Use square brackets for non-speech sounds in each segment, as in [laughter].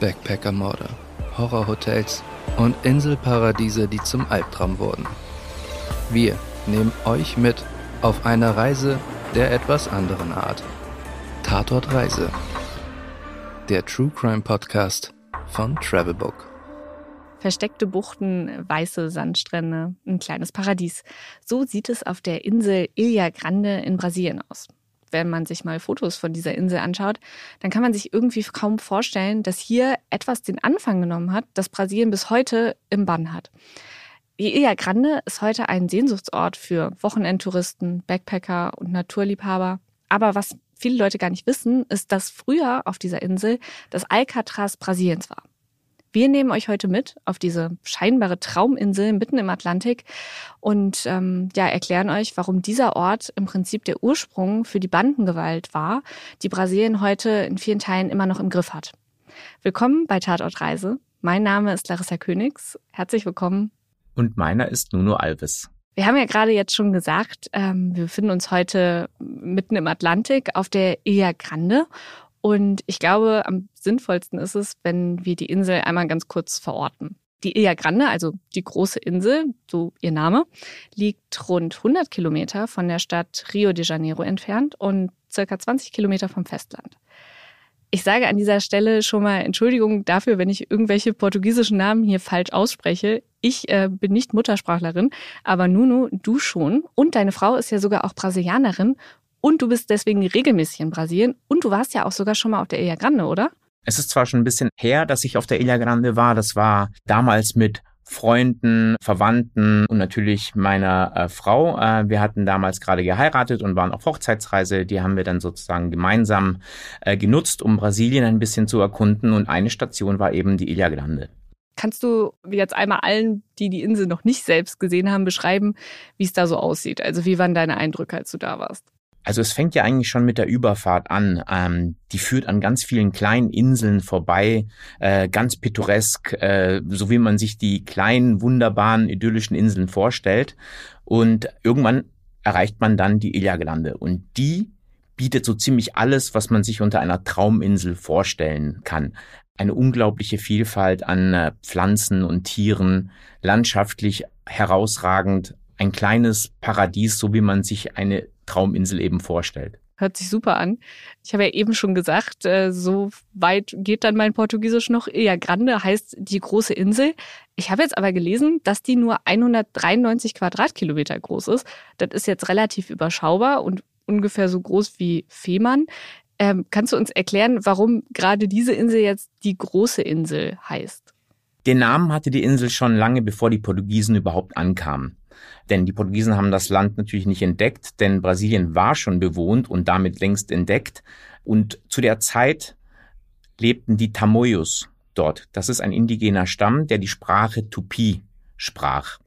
Backpackermorde, Horrorhotels und Inselparadiese, die zum Albtraum wurden. Wir nehmen euch mit auf eine Reise der etwas anderen Art. Tatort Reise. Der True Crime Podcast von Travelbook. Versteckte Buchten, weiße Sandstrände, ein kleines Paradies. So sieht es auf der Insel Ilha Grande in Brasilien aus. Wenn man sich mal Fotos von dieser Insel anschaut, dann kann man sich irgendwie kaum vorstellen, dass hier etwas den Anfang genommen hat, das Brasilien bis heute im Bann hat. Die Ilha Grande ist heute ein Sehnsuchtsort für Wochenendtouristen, Backpacker und Naturliebhaber. Aber was viele Leute gar nicht wissen, ist, dass früher auf dieser Insel das Alcatraz Brasiliens war. Wir nehmen euch heute mit auf diese scheinbare Trauminsel mitten im Atlantik und ähm, ja, erklären euch, warum dieser Ort im Prinzip der Ursprung für die Bandengewalt war, die Brasilien heute in vielen Teilen immer noch im Griff hat. Willkommen bei Tatortreise. Mein Name ist Larissa Königs. Herzlich willkommen. Und meiner ist Nuno Alves. Wir haben ja gerade jetzt schon gesagt, ähm, wir befinden uns heute mitten im Atlantik auf der Ilha Grande und ich glaube, am sinnvollsten ist es, wenn wir die Insel einmal ganz kurz verorten. Die Ilha Grande, also die große Insel, so ihr Name, liegt rund 100 Kilometer von der Stadt Rio de Janeiro entfernt und circa 20 Kilometer vom Festland. Ich sage an dieser Stelle schon mal Entschuldigung dafür, wenn ich irgendwelche portugiesischen Namen hier falsch ausspreche. Ich äh, bin nicht Muttersprachlerin, aber Nuno, du schon. Und deine Frau ist ja sogar auch Brasilianerin und du bist deswegen regelmäßig in Brasilien und du warst ja auch sogar schon mal auf der Ilha Grande, oder? Es ist zwar schon ein bisschen her, dass ich auf der Ilha Grande war. Das war damals mit Freunden, Verwandten und natürlich meiner äh, Frau. Äh, wir hatten damals gerade geheiratet und waren auf Hochzeitsreise. Die haben wir dann sozusagen gemeinsam äh, genutzt, um Brasilien ein bisschen zu erkunden. Und eine Station war eben die Ilha Grande. Kannst du jetzt einmal allen, die die Insel noch nicht selbst gesehen haben, beschreiben, wie es da so aussieht? Also wie waren deine Eindrücke, als du da warst? Also es fängt ja eigentlich schon mit der Überfahrt an. Ähm, die führt an ganz vielen kleinen Inseln vorbei, äh, ganz pittoresk, äh, so wie man sich die kleinen, wunderbaren, idyllischen Inseln vorstellt. Und irgendwann erreicht man dann die Ilha-Gelande. Und die bietet so ziemlich alles, was man sich unter einer Trauminsel vorstellen kann. Eine unglaubliche Vielfalt an äh, Pflanzen und Tieren, landschaftlich herausragend, ein kleines Paradies, so wie man sich eine Trauminsel eben vorstellt. Hört sich super an. Ich habe ja eben schon gesagt, äh, so weit geht dann mein Portugiesisch noch. Ilha Grande heißt die große Insel. Ich habe jetzt aber gelesen, dass die nur 193 Quadratkilometer groß ist. Das ist jetzt relativ überschaubar und ungefähr so groß wie Fehmarn. Ähm, kannst du uns erklären, warum gerade diese Insel jetzt die große Insel heißt? Den Namen hatte die Insel schon lange bevor die Portugiesen überhaupt ankamen. Denn die Portugiesen haben das Land natürlich nicht entdeckt, denn Brasilien war schon bewohnt und damit längst entdeckt. Und zu der Zeit lebten die Tamoyos dort. Das ist ein indigener Stamm, der die Sprache Tupi sprach.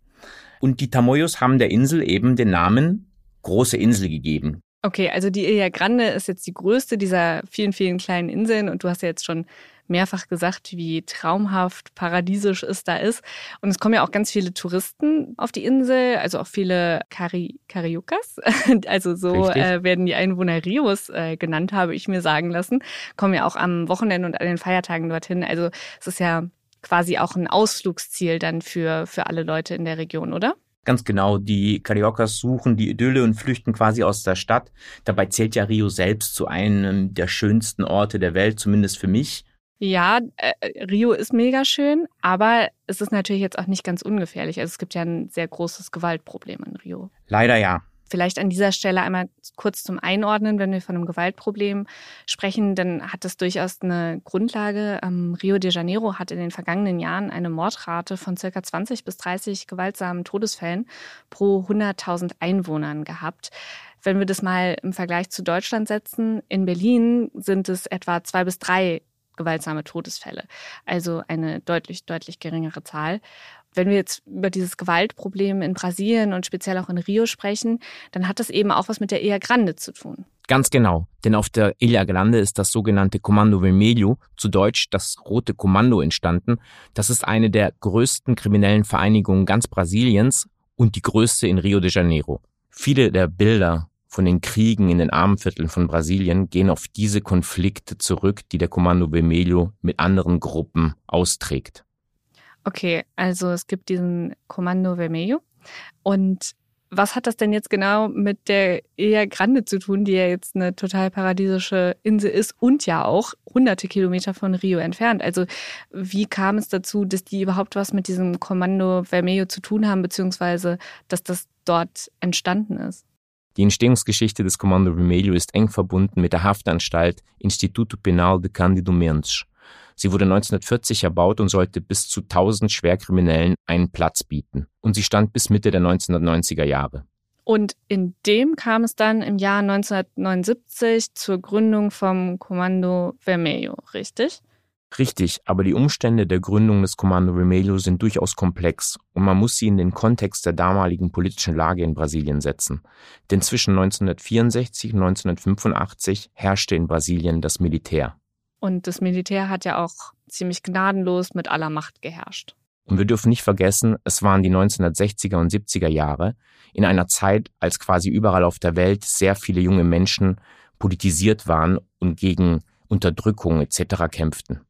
Und die Tamoyos haben der Insel eben den Namen Große Insel gegeben. Okay, also die Ilha Grande ist jetzt die größte dieser vielen, vielen kleinen Inseln und du hast ja jetzt schon mehrfach gesagt, wie traumhaft, paradiesisch es da ist. Und es kommen ja auch ganz viele Touristen auf die Insel, also auch viele Kari Cariocas, [laughs] also so äh, werden die Einwohner Rios äh, genannt, habe ich mir sagen lassen, kommen ja auch am Wochenende und an den Feiertagen dorthin. Also es ist ja quasi auch ein Ausflugsziel dann für, für alle Leute in der Region, oder? Ganz genau, die Cariocas suchen die Idylle und flüchten quasi aus der Stadt. Dabei zählt ja Rio selbst zu einem der schönsten Orte der Welt, zumindest für mich. Ja, äh, Rio ist mega schön, aber es ist natürlich jetzt auch nicht ganz ungefährlich. Also es gibt ja ein sehr großes Gewaltproblem in Rio. Leider ja. Vielleicht an dieser Stelle einmal kurz zum Einordnen, wenn wir von einem Gewaltproblem sprechen, dann hat das durchaus eine Grundlage. Ähm, Rio de Janeiro hat in den vergangenen Jahren eine Mordrate von circa 20 bis 30 gewaltsamen Todesfällen pro 100.000 Einwohnern gehabt. Wenn wir das mal im Vergleich zu Deutschland setzen, in Berlin sind es etwa zwei bis drei gewaltsame Todesfälle. Also eine deutlich, deutlich geringere Zahl. Wenn wir jetzt über dieses Gewaltproblem in Brasilien und speziell auch in Rio sprechen, dann hat das eben auch was mit der Ilha Grande zu tun. Ganz genau, denn auf der Ilha Grande ist das sogenannte Kommando Vermelho, zu Deutsch das Rote Kommando entstanden. Das ist eine der größten kriminellen Vereinigungen ganz Brasiliens und die größte in Rio de Janeiro. Viele der Bilder von den Kriegen in den Armenvierteln von Brasilien gehen auf diese Konflikte zurück, die der Kommando Vermelho mit anderen Gruppen austrägt. Okay, also es gibt diesen Kommando Vermelho und was hat das denn jetzt genau mit der Ilha Grande zu tun, die ja jetzt eine total paradiesische Insel ist und ja auch hunderte Kilometer von Rio entfernt? Also wie kam es dazu, dass die überhaupt was mit diesem Kommando Vermelho zu tun haben, beziehungsweise dass das dort entstanden ist? Die Entstehungsgeschichte des Kommando Vermelho ist eng verbunden mit der Haftanstalt Instituto Penal de Cândido Mendes. Sie wurde 1940 erbaut und sollte bis zu 1000 Schwerkriminellen einen Platz bieten. Und sie stand bis Mitte der 1990er Jahre. Und in dem kam es dann im Jahr 1979 zur Gründung vom Kommando Vermelho, richtig? Richtig, aber die Umstände der Gründung des Kommando Vermelho sind durchaus komplex und man muss sie in den Kontext der damaligen politischen Lage in Brasilien setzen. Denn zwischen 1964 und 1985 herrschte in Brasilien das Militär. Und das Militär hat ja auch ziemlich gnadenlos mit aller Macht geherrscht. Und wir dürfen nicht vergessen, es waren die 1960er und 70er Jahre, in einer Zeit, als quasi überall auf der Welt sehr viele junge Menschen politisiert waren und gegen Unterdrückung etc. kämpften.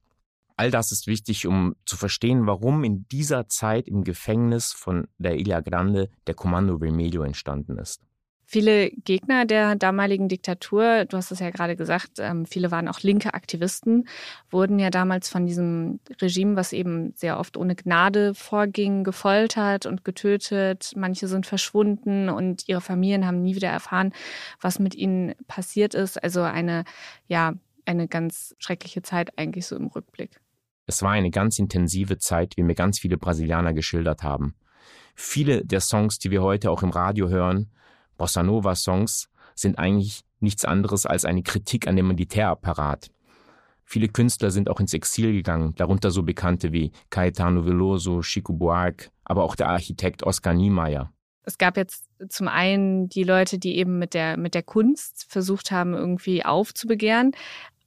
All das ist wichtig, um zu verstehen, warum in dieser Zeit im Gefängnis von der Ilha Grande der Kommando Vermelho entstanden ist. Viele Gegner der damaligen Diktatur, du hast es ja gerade gesagt, ähm, viele waren auch linke Aktivisten, wurden ja damals von diesem Regime, was eben sehr oft ohne Gnade vorging, gefoltert und getötet. Manche sind verschwunden und ihre Familien haben nie wieder erfahren, was mit ihnen passiert ist. Also eine, ja, eine ganz schreckliche Zeit eigentlich so im Rückblick. Es war eine ganz intensive Zeit, wie mir ganz viele Brasilianer geschildert haben. Viele der Songs, die wir heute auch im Radio hören, Bossa Nova Songs sind eigentlich nichts anderes als eine Kritik an dem Militärapparat. Viele Künstler sind auch ins Exil gegangen, darunter so bekannte wie Caetano Veloso, Chico Buarque, aber auch der Architekt Oskar Niemeyer. Es gab jetzt zum einen die Leute, die eben mit der, mit der Kunst versucht haben, irgendwie aufzubegehren.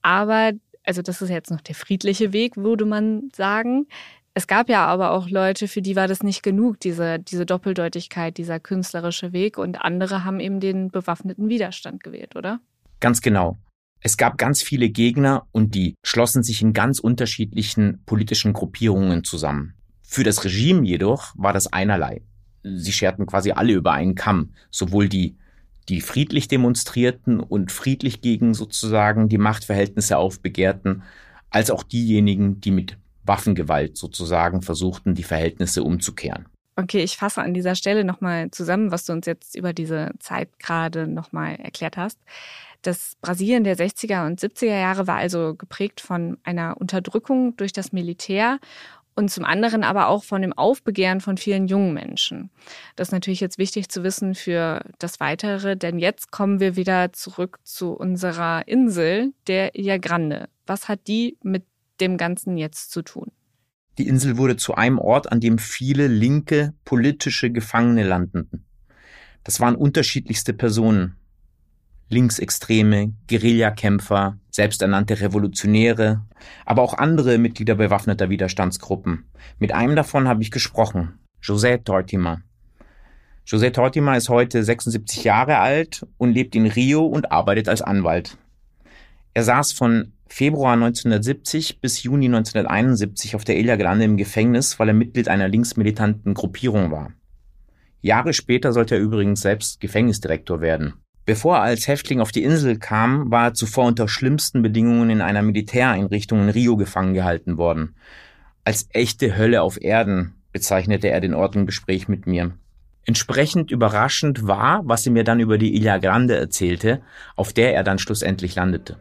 Aber, also das ist jetzt noch der friedliche Weg, würde man sagen. Es gab ja aber auch Leute, für die war das nicht genug, diese, diese Doppeldeutigkeit, dieser künstlerische Weg. Und andere haben eben den bewaffneten Widerstand gewählt, oder? Ganz genau. Es gab ganz viele Gegner und die schlossen sich in ganz unterschiedlichen politischen Gruppierungen zusammen. Für das Regime jedoch war das einerlei. Sie scherten quasi alle über einen Kamm, sowohl die, die friedlich demonstrierten und friedlich gegen sozusagen die Machtverhältnisse aufbegehrten, als auch diejenigen, die mit Waffengewalt sozusagen versuchten, die Verhältnisse umzukehren. Okay, ich fasse an dieser Stelle nochmal zusammen, was du uns jetzt über diese Zeit gerade nochmal erklärt hast. Das Brasilien der 60er und 70er Jahre war also geprägt von einer Unterdrückung durch das Militär und zum anderen aber auch von dem Aufbegehren von vielen jungen Menschen. Das ist natürlich jetzt wichtig zu wissen für das Weitere, denn jetzt kommen wir wieder zurück zu unserer Insel, der Ilha Grande. Was hat die mit dem Ganzen jetzt zu tun? Die Insel wurde zu einem Ort, an dem viele linke politische Gefangene landeten. Das waren unterschiedlichste Personen. Linksextreme, Guerillakämpfer, selbsternannte Revolutionäre, aber auch andere Mitglieder bewaffneter Widerstandsgruppen. Mit einem davon habe ich gesprochen, José Tortima. José Tortima ist heute 76 Jahre alt und lebt in Rio und arbeitet als Anwalt. Er saß von Februar 1970 bis Juni 1971 auf der Ilha Grande im Gefängnis, weil er Mitglied einer linksmilitanten Gruppierung war. Jahre später sollte er übrigens selbst Gefängnisdirektor werden. Bevor er als Häftling auf die Insel kam, war er zuvor unter schlimmsten Bedingungen in einer Militäreinrichtung in Rio gefangen gehalten worden. Als echte Hölle auf Erden bezeichnete er den Ort im Gespräch mit mir. Entsprechend überraschend war, was er mir dann über die Ilha Grande erzählte, auf der er dann schlussendlich landete.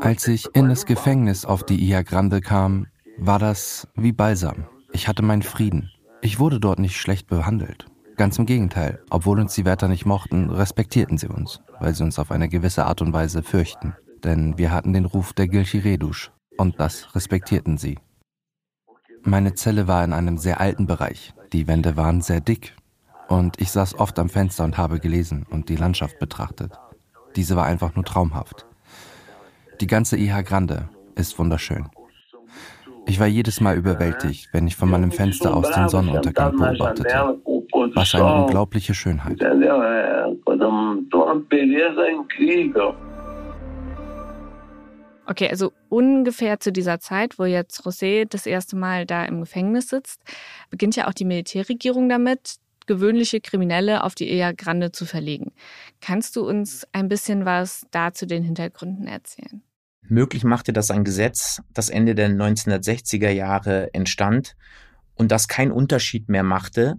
Als ich in das Gefängnis auf die Ia Grande kam, war das wie Balsam. Ich hatte meinen Frieden. Ich wurde dort nicht schlecht behandelt. Ganz im Gegenteil. Obwohl uns die Wärter nicht mochten, respektierten sie uns, weil sie uns auf eine gewisse Art und Weise fürchten. Denn wir hatten den Ruf der Gilchiredusch und das respektierten sie. Meine Zelle war in einem sehr alten Bereich. Die Wände waren sehr dick und ich saß oft am Fenster und habe gelesen und die Landschaft betrachtet. Diese war einfach nur traumhaft. Die ganze IH Grande ist wunderschön. Ich war jedes Mal überwältigt, wenn ich von meinem Fenster aus den Sonnenuntergang beobachtete. Was eine unglaubliche Schönheit. Okay, also ungefähr zu dieser Zeit, wo jetzt José das erste Mal da im Gefängnis sitzt, beginnt ja auch die Militärregierung damit, gewöhnliche Kriminelle auf die Eja Grande zu verlegen. Kannst du uns ein bisschen was da zu den Hintergründen erzählen? Möglich machte das ein Gesetz, das Ende der 1960er Jahre entstand und das keinen Unterschied mehr machte,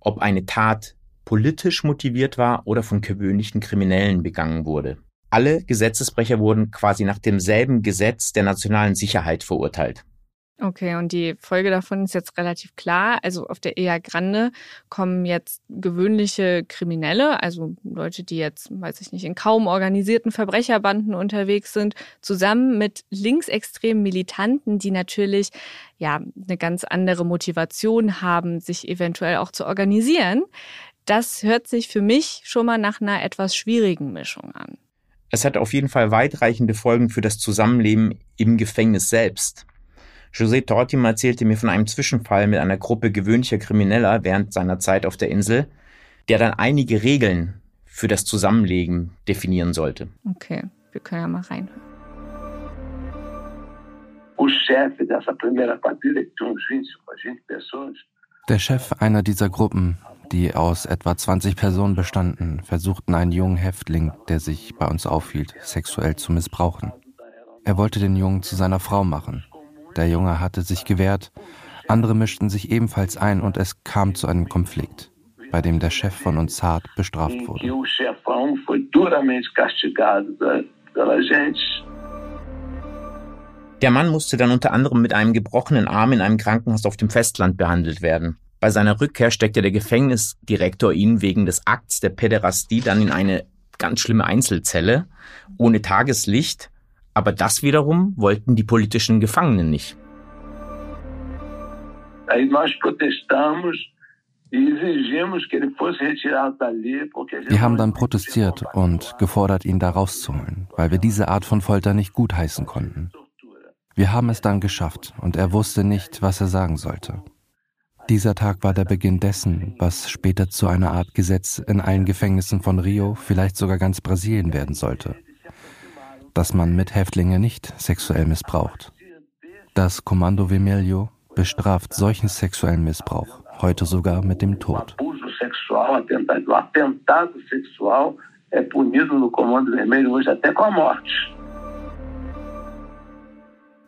ob eine Tat politisch motiviert war oder von gewöhnlichen Kriminellen begangen wurde. Alle Gesetzesbrecher wurden quasi nach demselben Gesetz der nationalen Sicherheit verurteilt. Okay, und die Folge davon ist jetzt relativ klar. Also auf der Eja Grande kommen jetzt gewöhnliche Kriminelle, also Leute, die jetzt, weiß ich nicht, in kaum organisierten Verbrecherbanden unterwegs sind, zusammen mit linksextremen Militanten, die natürlich ja eine ganz andere Motivation haben, sich eventuell auch zu organisieren. Das hört sich für mich schon mal nach einer etwas schwierigen Mischung an. Es hat auf jeden Fall weitreichende Folgen für das Zusammenleben im Gefängnis selbst. José Tortima erzählte mir von einem Zwischenfall mit einer Gruppe gewöhnlicher Krimineller während seiner Zeit auf der Insel, der dann einige Regeln für das Zusammenleben definieren sollte. Okay, wir können ja mal reinhören. Der Chef einer dieser Gruppen, die aus etwa 20 Personen bestanden, versuchten einen jungen Häftling, der sich bei uns aufhielt, sexuell zu missbrauchen. Er wollte den Jungen zu seiner Frau machen. Der Junge hatte sich gewehrt, andere mischten sich ebenfalls ein und es kam zu einem Konflikt, bei dem der Chef von uns hart bestraft wurde. Der Mann musste dann unter anderem mit einem gebrochenen Arm in einem Krankenhaus auf dem Festland behandelt werden. Bei seiner Rückkehr steckte der Gefängnisdirektor ihn wegen des Akts der Päderastie dann in eine ganz schlimme Einzelzelle ohne Tageslicht aber das wiederum wollten die politischen Gefangenen nicht. Wir haben dann protestiert und gefordert, ihn da rauszuholen, weil wir diese Art von Folter nicht gutheißen konnten. Wir haben es dann geschafft und er wusste nicht, was er sagen sollte. Dieser Tag war der Beginn dessen, was später zu einer Art Gesetz in allen Gefängnissen von Rio, vielleicht sogar ganz Brasilien werden sollte dass man mit Häftlinge nicht sexuell missbraucht. Das Kommando Vermelho bestraft solchen sexuellen Missbrauch heute sogar mit dem Tod.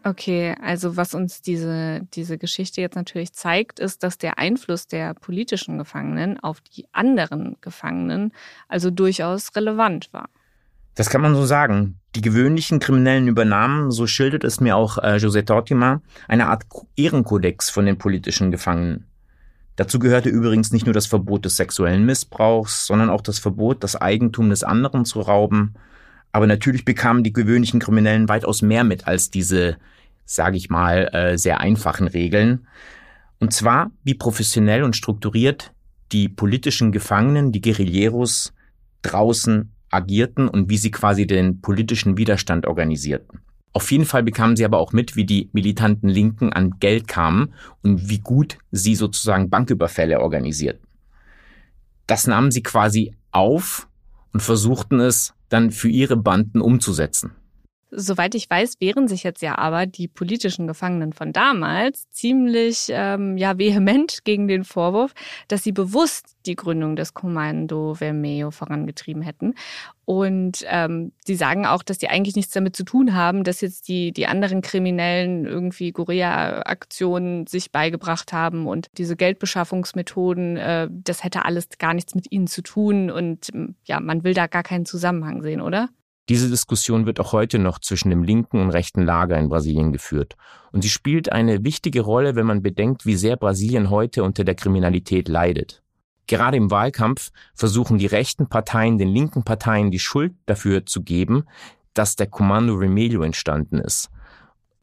Okay, also was uns diese, diese Geschichte jetzt natürlich zeigt, ist, dass der Einfluss der politischen Gefangenen auf die anderen Gefangenen also durchaus relevant war. Das kann man so sagen. Die gewöhnlichen Kriminellen übernahmen, so schildert es mir auch äh, José Tortima, eine Art Ehrenkodex von den politischen Gefangenen. Dazu gehörte übrigens nicht nur das Verbot des sexuellen Missbrauchs, sondern auch das Verbot, das Eigentum des anderen zu rauben. Aber natürlich bekamen die gewöhnlichen Kriminellen weitaus mehr mit als diese, sage ich mal, äh, sehr einfachen Regeln. Und zwar, wie professionell und strukturiert die politischen Gefangenen, die Guerilleros, draußen agierten und wie sie quasi den politischen Widerstand organisierten. Auf jeden Fall bekamen sie aber auch mit, wie die militanten Linken an Geld kamen und wie gut sie sozusagen Banküberfälle organisierten. Das nahmen sie quasi auf und versuchten es dann für ihre Banden umzusetzen. Soweit ich weiß, wehren sich jetzt ja aber die politischen Gefangenen von damals ziemlich ähm, ja, vehement gegen den Vorwurf, dass sie bewusst die Gründung des Kommando Vermeo vorangetrieben hätten. Und ähm, sie sagen auch, dass die eigentlich nichts damit zu tun haben, dass jetzt die, die anderen Kriminellen irgendwie Guerilla-Aktionen sich beigebracht haben und diese Geldbeschaffungsmethoden, äh, das hätte alles gar nichts mit ihnen zu tun. Und ja, man will da gar keinen Zusammenhang sehen, oder? Diese Diskussion wird auch heute noch zwischen dem linken und rechten Lager in Brasilien geführt. Und sie spielt eine wichtige Rolle, wenn man bedenkt, wie sehr Brasilien heute unter der Kriminalität leidet. Gerade im Wahlkampf versuchen die rechten Parteien den linken Parteien die Schuld dafür zu geben, dass der Kommando Remelio entstanden ist.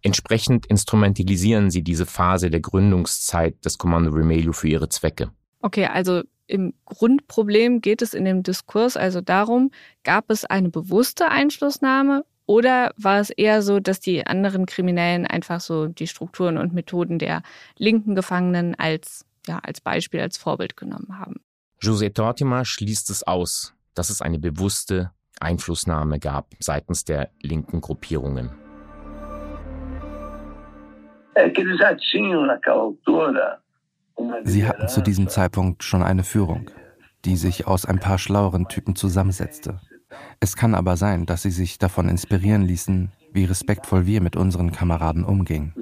Entsprechend instrumentalisieren sie diese Phase der Gründungszeit des Kommando Remelio für ihre Zwecke. Okay, also im Grundproblem geht es in dem Diskurs also darum, gab es eine bewusste Einflussnahme Oder war es eher so, dass die anderen Kriminellen einfach so die Strukturen und Methoden der linken Gefangenen als, ja, als Beispiel, als Vorbild genommen haben? José Tortima schließt es aus, dass es eine bewusste Einflussnahme gab seitens der linken Gruppierungen. Sie hatten zu diesem Zeitpunkt schon eine Führung, die sich aus ein paar schlaueren Typen zusammensetzte. Es kann aber sein, dass sie sich davon inspirieren ließen, wie respektvoll wir mit unseren Kameraden umgingen.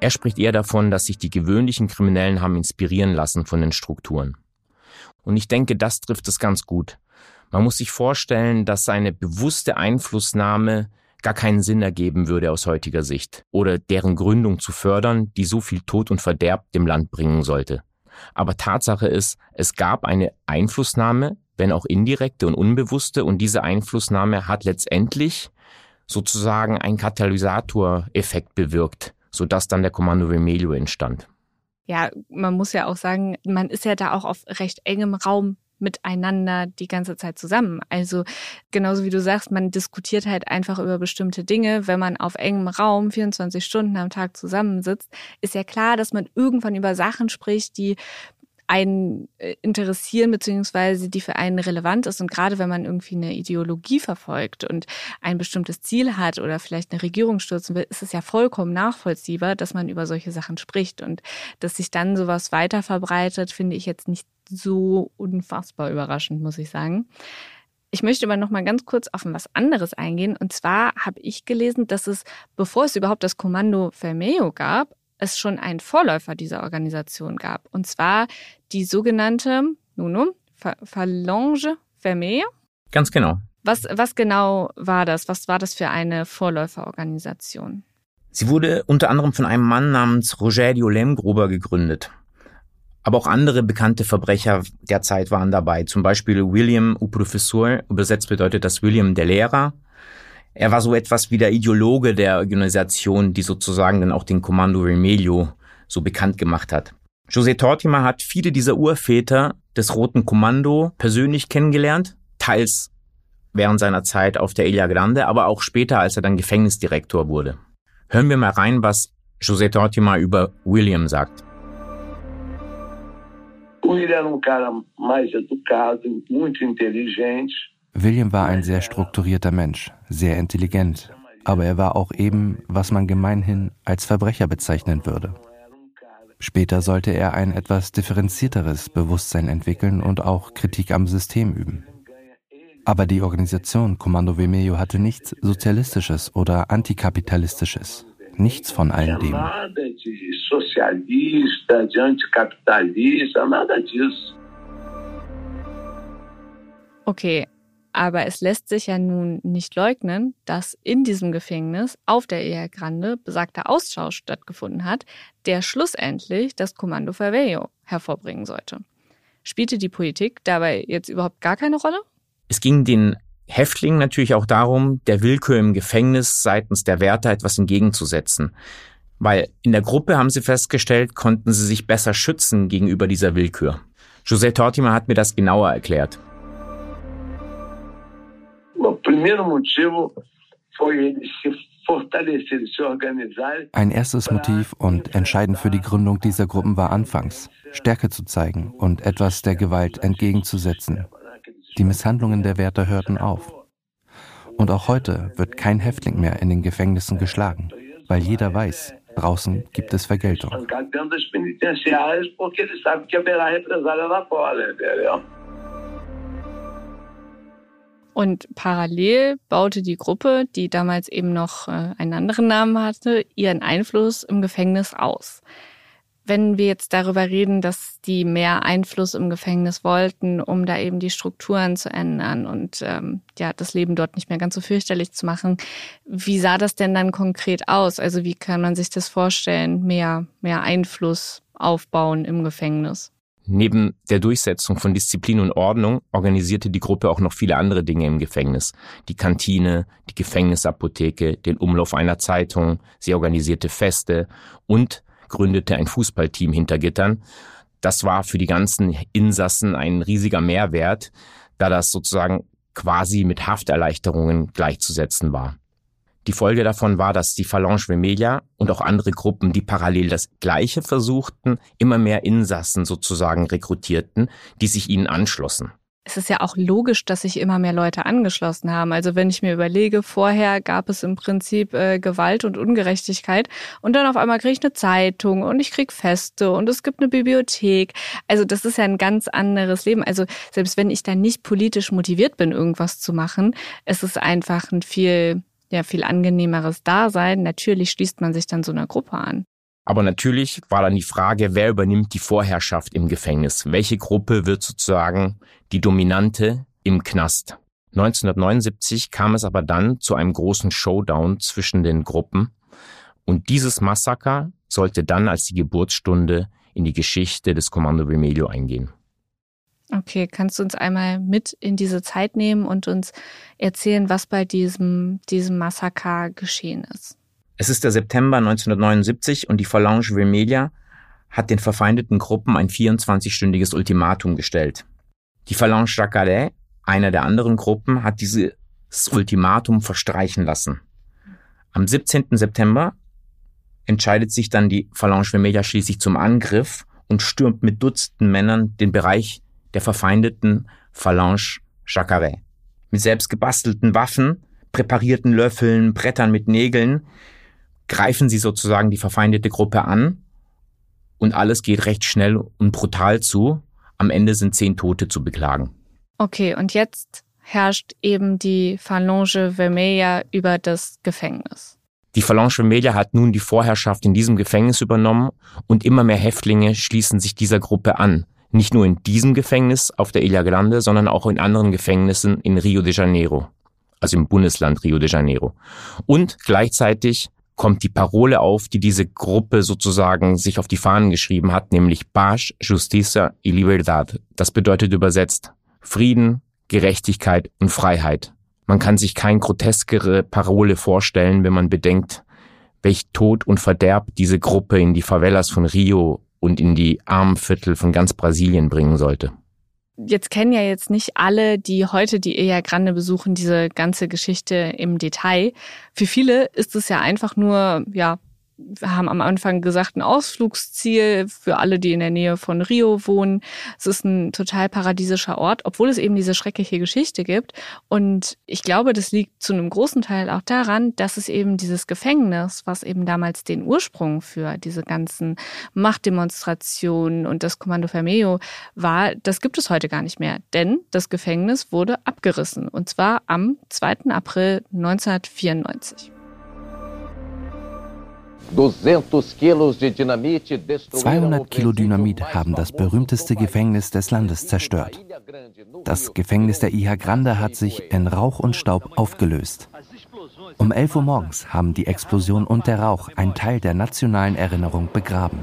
Er spricht eher davon, dass sich die gewöhnlichen Kriminellen haben inspirieren lassen von den Strukturen. Und ich denke, das trifft es ganz gut. Man muss sich vorstellen, dass seine bewusste Einflussnahme gar keinen Sinn ergeben würde aus heutiger Sicht oder deren Gründung zu fördern, die so viel Tod und Verderb dem Land bringen sollte. Aber Tatsache ist, es gab eine Einflussnahme, wenn auch indirekte und unbewusste, und diese Einflussnahme hat letztendlich sozusagen einen Katalysatoreffekt bewirkt, sodass dann der Kommando Vermelho entstand. Ja, man muss ja auch sagen, man ist ja da auch auf recht engem Raum miteinander die ganze Zeit zusammen. Also genauso wie du sagst, man diskutiert halt einfach über bestimmte Dinge. Wenn man auf engem Raum 24 Stunden am Tag zusammensitzt, ist ja klar, dass man irgendwann über Sachen spricht, die einen äh, interessieren, beziehungsweise die für einen relevant ist. Und gerade wenn man irgendwie eine Ideologie verfolgt und ein bestimmtes Ziel hat oder vielleicht eine Regierung stürzen will, ist es ja vollkommen nachvollziehbar, dass man über solche Sachen spricht. Und dass sich dann sowas weiter verbreitet, finde ich jetzt nicht so unfassbar überraschend, muss ich sagen. Ich möchte aber noch mal ganz kurz auf was anderes eingehen. Und zwar habe ich gelesen, dass es, bevor es überhaupt das Kommando Vermeo gab, es schon einen Vorläufer dieser Organisation gab. Und zwar die sogenannte, nun, Phalange Vermeo. Ganz genau. Was, was genau war das? Was war das für eine Vorläuferorganisation? Sie wurde unter anderem von einem Mann namens Rogerio Lemgruber gegründet. Aber auch andere bekannte Verbrecher der Zeit waren dabei. Zum Beispiel William U Professor, übersetzt bedeutet das William der Lehrer. Er war so etwas wie der Ideologe der Organisation, die sozusagen dann auch den Kommando Remelio so bekannt gemacht hat. José Tortima hat viele dieser Urväter des Roten Kommando persönlich kennengelernt, teils während seiner Zeit auf der Ilha Grande, aber auch später, als er dann Gefängnisdirektor wurde. Hören wir mal rein, was José Tortima über William sagt. William war ein sehr strukturierter Mensch, sehr intelligent, aber er war auch eben, was man gemeinhin als Verbrecher bezeichnen würde. Später sollte er ein etwas differenzierteres Bewusstsein entwickeln und auch Kritik am System üben. Aber die Organisation Kommando Vermelho hatte nichts Sozialistisches oder Antikapitalistisches. Nichts von all dem. Okay, aber es lässt sich ja nun nicht leugnen, dass in diesem Gefängnis auf der Ehe Grande besagter Austausch stattgefunden hat, der schlussendlich das Kommando Favello hervorbringen sollte. Spielte die Politik dabei jetzt überhaupt gar keine Rolle? Es ging den Häftlingen natürlich auch darum, der Willkür im Gefängnis seitens der Wärter etwas entgegenzusetzen. Weil in der Gruppe haben sie festgestellt, konnten sie sich besser schützen gegenüber dieser Willkür. José Tortima hat mir das genauer erklärt. Ein erstes Motiv und entscheidend für die Gründung dieser Gruppen war anfangs, Stärke zu zeigen und etwas der Gewalt entgegenzusetzen. Die Misshandlungen der Wärter hörten auf. Und auch heute wird kein Häftling mehr in den Gefängnissen geschlagen, weil jeder weiß, Draußen gibt es Vergeltung. Und parallel baute die Gruppe, die damals eben noch äh, einen anderen Namen hatte, ihren Einfluss im Gefängnis aus wenn wir jetzt darüber reden, dass die mehr Einfluss im Gefängnis wollten, um da eben die Strukturen zu ändern und ähm, ja das Leben dort nicht mehr ganz so fürchterlich zu machen, wie sah das denn dann konkret aus? Also wie kann man sich das vorstellen, mehr mehr Einfluss aufbauen im Gefängnis? Neben der Durchsetzung von Disziplin und Ordnung organisierte die Gruppe auch noch viele andere Dinge im Gefängnis. Die Kantine, die Gefängnisapotheke, den Umlauf einer Zeitung, sie organisierte Feste und gründete ein Fußballteam hinter Gittern, das war für die ganzen Insassen ein riesiger Mehrwert, da das sozusagen quasi mit Hafterleichterungen gleichzusetzen war. Die Folge davon war, dass die Phalange Vermelha und auch andere Gruppen, die parallel das Gleiche versuchten, immer mehr Insassen sozusagen rekrutierten, die sich ihnen anschlossen es ist ja auch logisch, dass sich immer mehr Leute angeschlossen haben. Also wenn ich mir überlege, vorher gab es im Prinzip äh, Gewalt und Ungerechtigkeit und dann auf einmal kriege ich eine Zeitung und ich kriege Feste und es gibt eine Bibliothek. Also das ist ja ein ganz anderes Leben. Also selbst wenn ich da nicht politisch motiviert bin, irgendwas zu machen, es ist einfach ein viel ja viel angenehmeres Dasein. Natürlich schließt man sich dann so einer Gruppe an. Aber natürlich war dann die Frage, wer übernimmt die Vorherrschaft im Gefängnis? Welche Gruppe wird sozusagen die dominante im Knast? 1979 kam es aber dann zu einem großen Showdown zwischen den Gruppen und dieses Massaker sollte dann als die Geburtsstunde in die Geschichte des Kommando Vermelho eingehen. Okay, kannst du uns einmal mit in diese Zeit nehmen und uns erzählen, was bei diesem, diesem Massaker geschehen ist? Es ist der September 1979 und die Phalange Vermelha hat den verfeindeten Gruppen ein 24-stündiges Ultimatum gestellt. Die Phalange Jacaré, einer der anderen Gruppen, hat dieses Ultimatum verstreichen lassen. Am 17. September entscheidet sich dann die Phalange Vermelha schließlich zum Angriff und stürmt mit Dutzenden Männern den Bereich der verfeindeten Phalange Jacaré. Mit selbst gebastelten Waffen, präparierten Löffeln, Brettern mit Nägeln greifen sie sozusagen die verfeindete Gruppe an und alles geht recht schnell und brutal zu. Am Ende sind zehn Tote zu beklagen. Okay, und jetzt herrscht eben die Phalange Vermelha über das Gefängnis. Die Phalange Vermelha hat nun die Vorherrschaft in diesem Gefängnis übernommen und immer mehr Häftlinge schließen sich dieser Gruppe an. Nicht nur in diesem Gefängnis auf der Ilha Grande, sondern auch in anderen Gefängnissen in Rio de Janeiro, also im Bundesland Rio de Janeiro. Und gleichzeitig kommt die Parole auf, die diese Gruppe sozusagen sich auf die Fahnen geschrieben hat, nämlich Paz, Justicia y Libertad. Das bedeutet übersetzt Frieden, Gerechtigkeit und Freiheit. Man kann sich kein groteskere Parole vorstellen, wenn man bedenkt, welch Tod und Verderb diese Gruppe in die Favelas von Rio und in die armen Viertel von ganz Brasilien bringen sollte jetzt kennen ja jetzt nicht alle, die heute die Eja Grande besuchen, diese ganze Geschichte im Detail. Für viele ist es ja einfach nur, ja, wir haben am Anfang gesagt, ein Ausflugsziel für alle, die in der Nähe von Rio wohnen. Es ist ein total paradiesischer Ort, obwohl es eben diese schreckliche Geschichte gibt. Und ich glaube, das liegt zu einem großen Teil auch daran, dass es eben dieses Gefängnis, was eben damals den Ursprung für diese ganzen Machtdemonstrationen und das Kommando Vermeo war, das gibt es heute gar nicht mehr. Denn das Gefängnis wurde abgerissen. Und zwar am 2. April 1994. 200 Kilo Dynamit haben das berühmteste Gefängnis des Landes zerstört. Das Gefängnis der Iha Grande hat sich in Rauch und Staub aufgelöst. Um 11 Uhr morgens haben die Explosion und der Rauch einen Teil der nationalen Erinnerung begraben.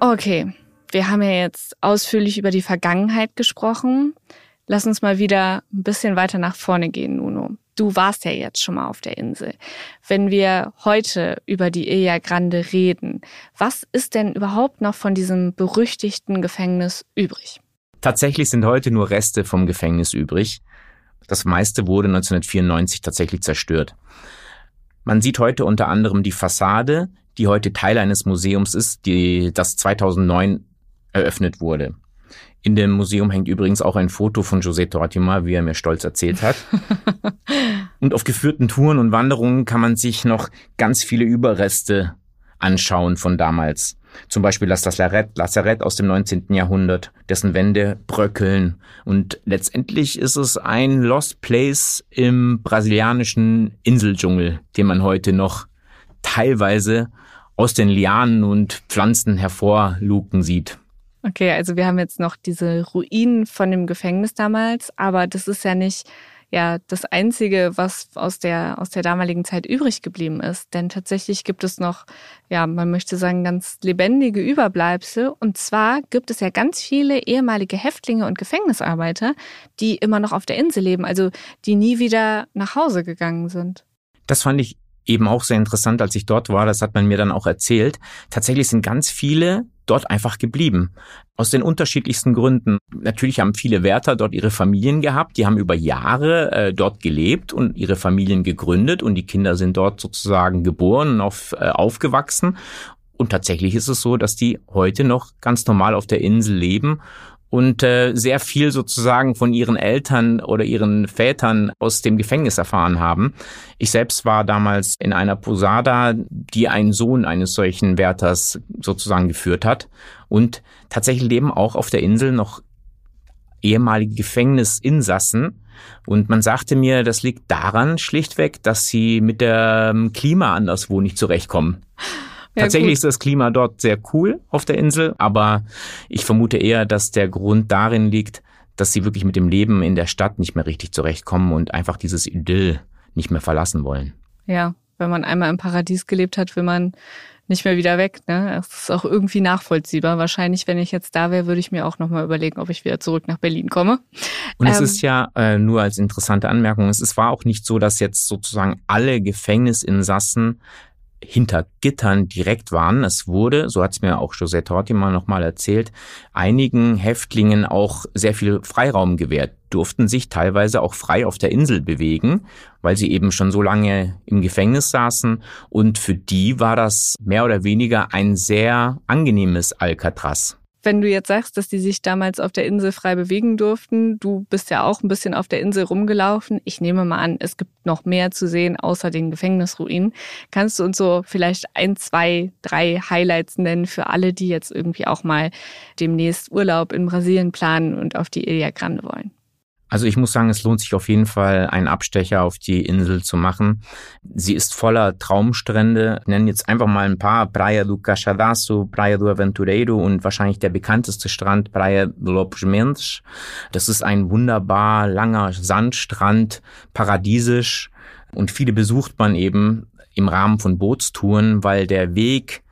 Okay, wir haben ja jetzt ausführlich über die Vergangenheit gesprochen. Lass uns mal wieder ein bisschen weiter nach vorne gehen, Nuno. Du warst ja jetzt schon mal auf der Insel. Wenn wir heute über die Ilha Grande reden, was ist denn überhaupt noch von diesem berüchtigten Gefängnis übrig? Tatsächlich sind heute nur Reste vom Gefängnis übrig. Das meiste wurde 1994 tatsächlich zerstört. Man sieht heute unter anderem die Fassade, die heute Teil eines Museums ist, die das 2009 eröffnet wurde. In dem Museum hängt übrigens auch ein Foto von José Tortima, wie er mir stolz erzählt hat. [laughs] und auf geführten Touren und Wanderungen kann man sich noch ganz viele Überreste anschauen von damals. Zum Beispiel das Lazarett, Lazarett aus dem 19. Jahrhundert, dessen Wände bröckeln. Und letztendlich ist es ein Lost Place im brasilianischen Inseldschungel, den man heute noch teilweise aus den Lianen und Pflanzen hervorluken sieht. Okay, also wir haben jetzt noch diese Ruinen von dem Gefängnis damals, aber das ist ja nicht ja das einzige, was aus der aus der damaligen Zeit übrig geblieben ist, denn tatsächlich gibt es noch ja, man möchte sagen ganz lebendige Überbleibsel und zwar gibt es ja ganz viele ehemalige Häftlinge und Gefängnisarbeiter, die immer noch auf der Insel leben, also die nie wieder nach Hause gegangen sind. Das fand ich eben auch sehr interessant, als ich dort war, das hat man mir dann auch erzählt. Tatsächlich sind ganz viele dort einfach geblieben. Aus den unterschiedlichsten Gründen. Natürlich haben viele Wärter dort ihre Familien gehabt, die haben über Jahre äh, dort gelebt und ihre Familien gegründet und die Kinder sind dort sozusagen geboren und auf, äh, aufgewachsen. Und tatsächlich ist es so, dass die heute noch ganz normal auf der Insel leben und äh, sehr viel sozusagen von ihren Eltern oder ihren Vätern aus dem Gefängnis erfahren haben. Ich selbst war damals in einer Posada, die einen Sohn eines solchen Wärters sozusagen geführt hat. Und tatsächlich leben auch auf der Insel noch ehemalige Gefängnisinsassen. Und man sagte mir, das liegt daran schlichtweg, dass sie mit dem Klima anderswo nicht zurechtkommen. Tatsächlich gut. ist das Klima dort sehr cool auf der Insel, aber ich vermute eher, dass der Grund darin liegt, dass sie wirklich mit dem Leben in der Stadt nicht mehr richtig zurechtkommen und einfach dieses Idyll nicht mehr verlassen wollen. Ja, wenn man einmal im Paradies gelebt hat, will man nicht mehr wieder weg. Ne? Das ist auch irgendwie nachvollziehbar. Wahrscheinlich, wenn ich jetzt da wäre, würde ich mir auch nochmal überlegen, ob ich wieder zurück nach Berlin komme. Und ähm, es ist ja äh, nur als interessante Anmerkung, es war auch nicht so, dass jetzt sozusagen alle Gefängnisinsassen hinter Gittern direkt waren. Es wurde, so hat es mir auch José Tortimer nochmal erzählt, einigen Häftlingen auch sehr viel Freiraum gewährt, durften sich teilweise auch frei auf der Insel bewegen, weil sie eben schon so lange im Gefängnis saßen. Und für die war das mehr oder weniger ein sehr angenehmes Alcatraz wenn du jetzt sagst, dass die sich damals auf der Insel frei bewegen durften, du bist ja auch ein bisschen auf der Insel rumgelaufen. Ich nehme mal an, es gibt noch mehr zu sehen außer den Gefängnisruinen. Kannst du uns so vielleicht ein, zwei, drei Highlights nennen für alle, die jetzt irgendwie auch mal demnächst Urlaub in Brasilien planen und auf die Ilha Grande wollen? Also ich muss sagen, es lohnt sich auf jeden Fall, einen Abstecher auf die Insel zu machen. Sie ist voller Traumstrände. Ich nenne jetzt einfach mal ein paar. Praia do Cachadaço, Praia do Aventureiro und wahrscheinlich der bekannteste Strand, Praia do Lopes. Das ist ein wunderbar langer Sandstrand, paradiesisch. Und viele besucht man eben im Rahmen von Bootstouren, weil der Weg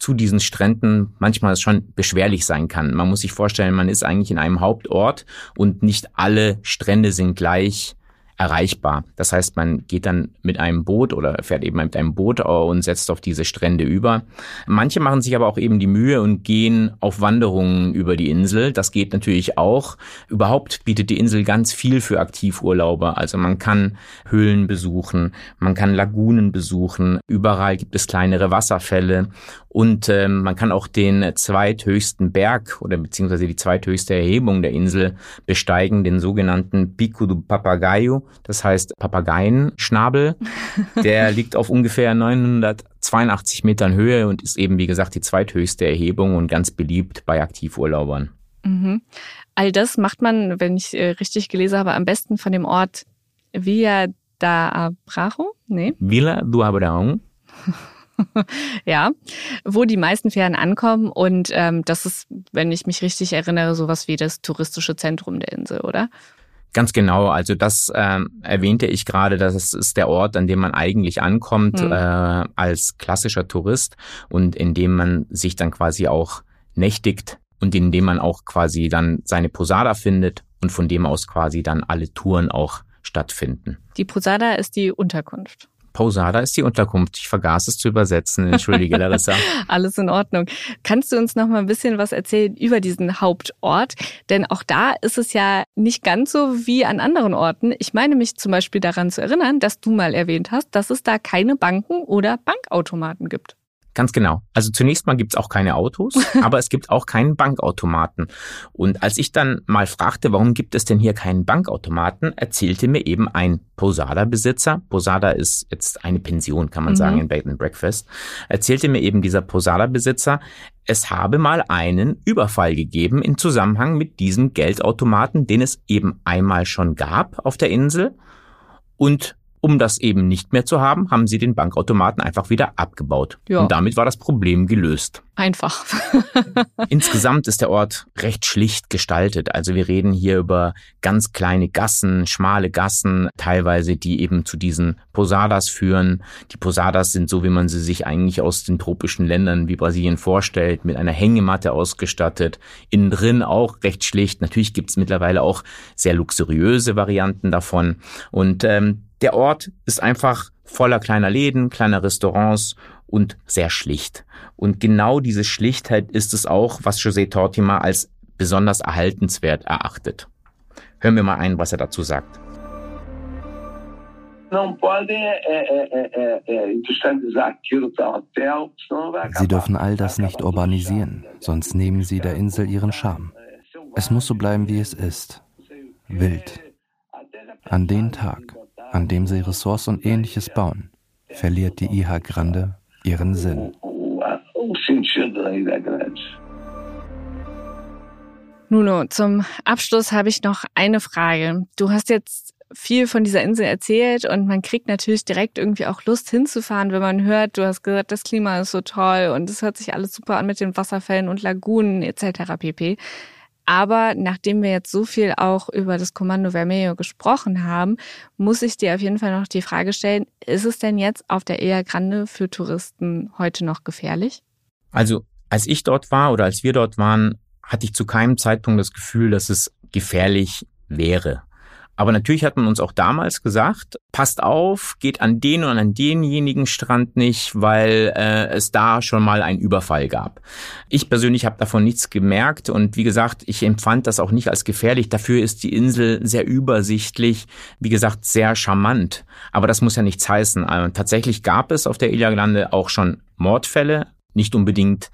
zu diesen Stränden manchmal schon beschwerlich sein kann. Man muss sich vorstellen, man ist eigentlich in einem Hauptort und nicht alle Strände sind gleich erreichbar. Das heißt, man geht dann mit einem Boot oder fährt eben mit einem Boot und setzt auf diese Strände über. Manche machen sich aber auch eben die Mühe und gehen auf Wanderungen über die Insel. Das geht natürlich auch. Überhaupt bietet die Insel ganz viel für Aktivurlauber. Also man kann Höhlen besuchen, man kann Lagunen besuchen. Überall gibt es kleinere Wasserfälle und ähm, man kann auch den zweithöchsten Berg oder beziehungsweise die zweithöchste Erhebung der Insel besteigen, den sogenannten Pico do Papagayo. Das heißt Papageienschnabel. [laughs] Der liegt auf ungefähr 982 Metern Höhe und ist eben, wie gesagt, die zweithöchste Erhebung und ganz beliebt bei Aktivurlaubern. Mhm. All das macht man, wenn ich äh, richtig gelesen habe, am besten von dem Ort Villa da Abrajo? Nee. Villa do Abraão. [laughs] ja, wo die meisten Pferden ankommen. Und ähm, das ist, wenn ich mich richtig erinnere, sowas wie das touristische Zentrum der Insel, oder? Ganz genau. Also das ähm, erwähnte ich gerade, das ist der Ort, an dem man eigentlich ankommt hm. äh, als klassischer Tourist und in dem man sich dann quasi auch nächtigt und in dem man auch quasi dann seine Posada findet und von dem aus quasi dann alle Touren auch stattfinden. Die Posada ist die Unterkunft. Posada ist die Unterkunft. Ich vergaß es zu übersetzen. Entschuldige, Larissa. [laughs] Alles in Ordnung. Kannst du uns noch mal ein bisschen was erzählen über diesen Hauptort? Denn auch da ist es ja nicht ganz so wie an anderen Orten. Ich meine mich zum Beispiel daran zu erinnern, dass du mal erwähnt hast, dass es da keine Banken oder Bankautomaten gibt. Ganz genau. Also zunächst mal gibt's auch keine Autos, [laughs] aber es gibt auch keinen Bankautomaten. Und als ich dann mal fragte, warum gibt es denn hier keinen Bankautomaten, erzählte mir eben ein Posada-Besitzer, Posada ist jetzt eine Pension, kann man mhm. sagen, in Bed and Breakfast, erzählte mir eben dieser Posada-Besitzer, es habe mal einen Überfall gegeben in Zusammenhang mit diesem Geldautomaten, den es eben einmal schon gab auf der Insel. Und um das eben nicht mehr zu haben, haben sie den Bankautomaten einfach wieder abgebaut. Ja. Und damit war das Problem gelöst. Einfach. [laughs] Insgesamt ist der Ort recht schlicht gestaltet. Also wir reden hier über ganz kleine Gassen, schmale Gassen, teilweise die eben zu diesen Posadas führen. Die Posadas sind so, wie man sie sich eigentlich aus den tropischen Ländern wie Brasilien vorstellt, mit einer Hängematte ausgestattet. Innen drin auch recht schlicht. Natürlich gibt es mittlerweile auch sehr luxuriöse Varianten davon. Und ähm, Der Ort ist einfach voller kleiner Läden, kleiner Restaurants und sehr schlicht. Und genau diese Schlichtheit ist es auch, was José Tortima als besonders erhaltenswert erachtet. Hören wir mal ein, was er dazu sagt. Sie dürfen all das nicht urbanisieren, sonst nehmen Sie der Insel ihren Charme. Es muss so bleiben, wie es ist. Wild. An den Tag, an dem Sie Ressorts und ähnliches bauen, verliert die IH Grande ihren Sinn. Nuno, zum Abschluss habe ich noch eine Frage. Du hast jetzt viel von dieser Insel erzählt und man kriegt natürlich direkt irgendwie auch Lust hinzufahren, wenn man hört, du hast gesagt, das Klima ist so toll und es hört sich alles super an mit den Wasserfällen und Lagunen etc. pp. Aber nachdem wir jetzt so viel auch über das Kommando Vermelho gesprochen haben, muss ich dir auf jeden Fall noch die Frage stellen, ist es denn jetzt auf der Ea Grande für Touristen heute noch gefährlich? Also, als ich dort war oder als wir dort waren, hatte ich zu keinem Zeitpunkt das Gefühl, dass es gefährlich wäre. Aber natürlich hat man uns auch damals gesagt, passt auf, geht an den und an denjenigen Strand nicht, weil äh, es da schon mal einen Überfall gab. Ich persönlich habe davon nichts gemerkt und wie gesagt, ich empfand das auch nicht als gefährlich. Dafür ist die Insel sehr übersichtlich, wie gesagt, sehr charmant. Aber das muss ja nichts heißen. Also, tatsächlich gab es auf der Ilia Grande auch schon Mordfälle, nicht unbedingt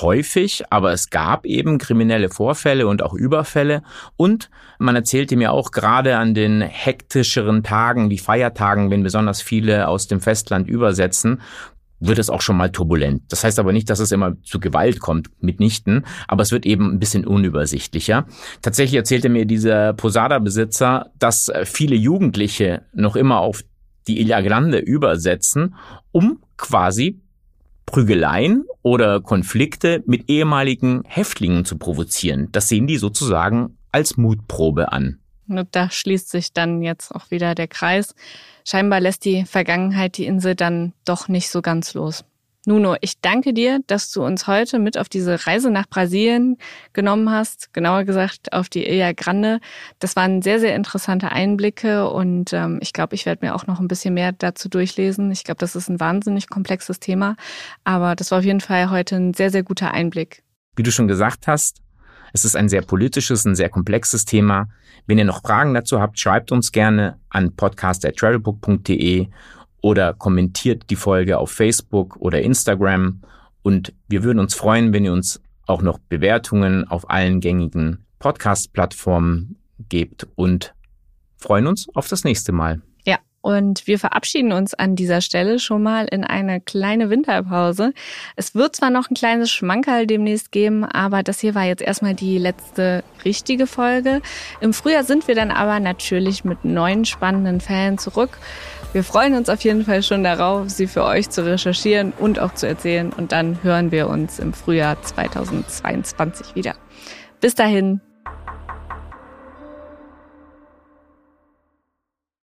häufig, aber es gab eben kriminelle Vorfälle und auch Überfälle. Und man erzählte mir auch gerade an den hektischeren Tagen wie Feiertagen, wenn besonders viele aus dem Festland übersetzen, wird es auch schon mal turbulent. Das heißt aber nicht, dass es immer zu Gewalt kommt, mitnichten, aber es wird eben ein bisschen unübersichtlicher. Tatsächlich erzählte mir dieser Posada-Besitzer, dass viele Jugendliche noch immer auf die Ilha Grande übersetzen, um quasi Prügeleien oder Konflikte mit ehemaligen Häftlingen zu provozieren. Das sehen die sozusagen als Mutprobe an. Und da schließt sich dann jetzt auch wieder der Kreis. Scheinbar lässt die Vergangenheit die Insel dann doch nicht so ganz los. Nuno, ich danke dir, dass du uns heute mit auf diese Reise nach Brasilien genommen hast, genauer gesagt auf die Ilha Grande. Das waren sehr, sehr interessante Einblicke und ähm, ich glaube, ich werde mir auch noch ein bisschen mehr dazu durchlesen. Ich glaube, das ist ein wahnsinnig komplexes Thema, aber das war auf jeden Fall heute ein sehr, sehr guter Einblick. Wie du schon gesagt hast, es ist ein sehr politisches, ein sehr komplexes Thema. Wenn ihr noch Fragen dazu habt, schreibt uns gerne an podcast.travelbook.de oder kommentiert die Folge auf Facebook oder Instagram. Und wir würden uns freuen, wenn ihr uns auch noch Bewertungen auf allen gängigen Podcast-Plattformen gebt und freuen uns auf das nächste Mal. Ja, und wir verabschieden uns an dieser Stelle schon mal in eine kleine Winterpause. Es wird zwar noch ein kleines Schmankerl demnächst geben, aber das hier war jetzt erstmal die letzte richtige Folge. Im Frühjahr sind wir dann aber natürlich mit neuen spannenden Fällen zurück. Wir freuen uns auf jeden Fall schon darauf, sie für euch zu recherchieren und auch zu erzählen. Und dann hören wir uns im Frühjahr 2022 wieder. Bis dahin,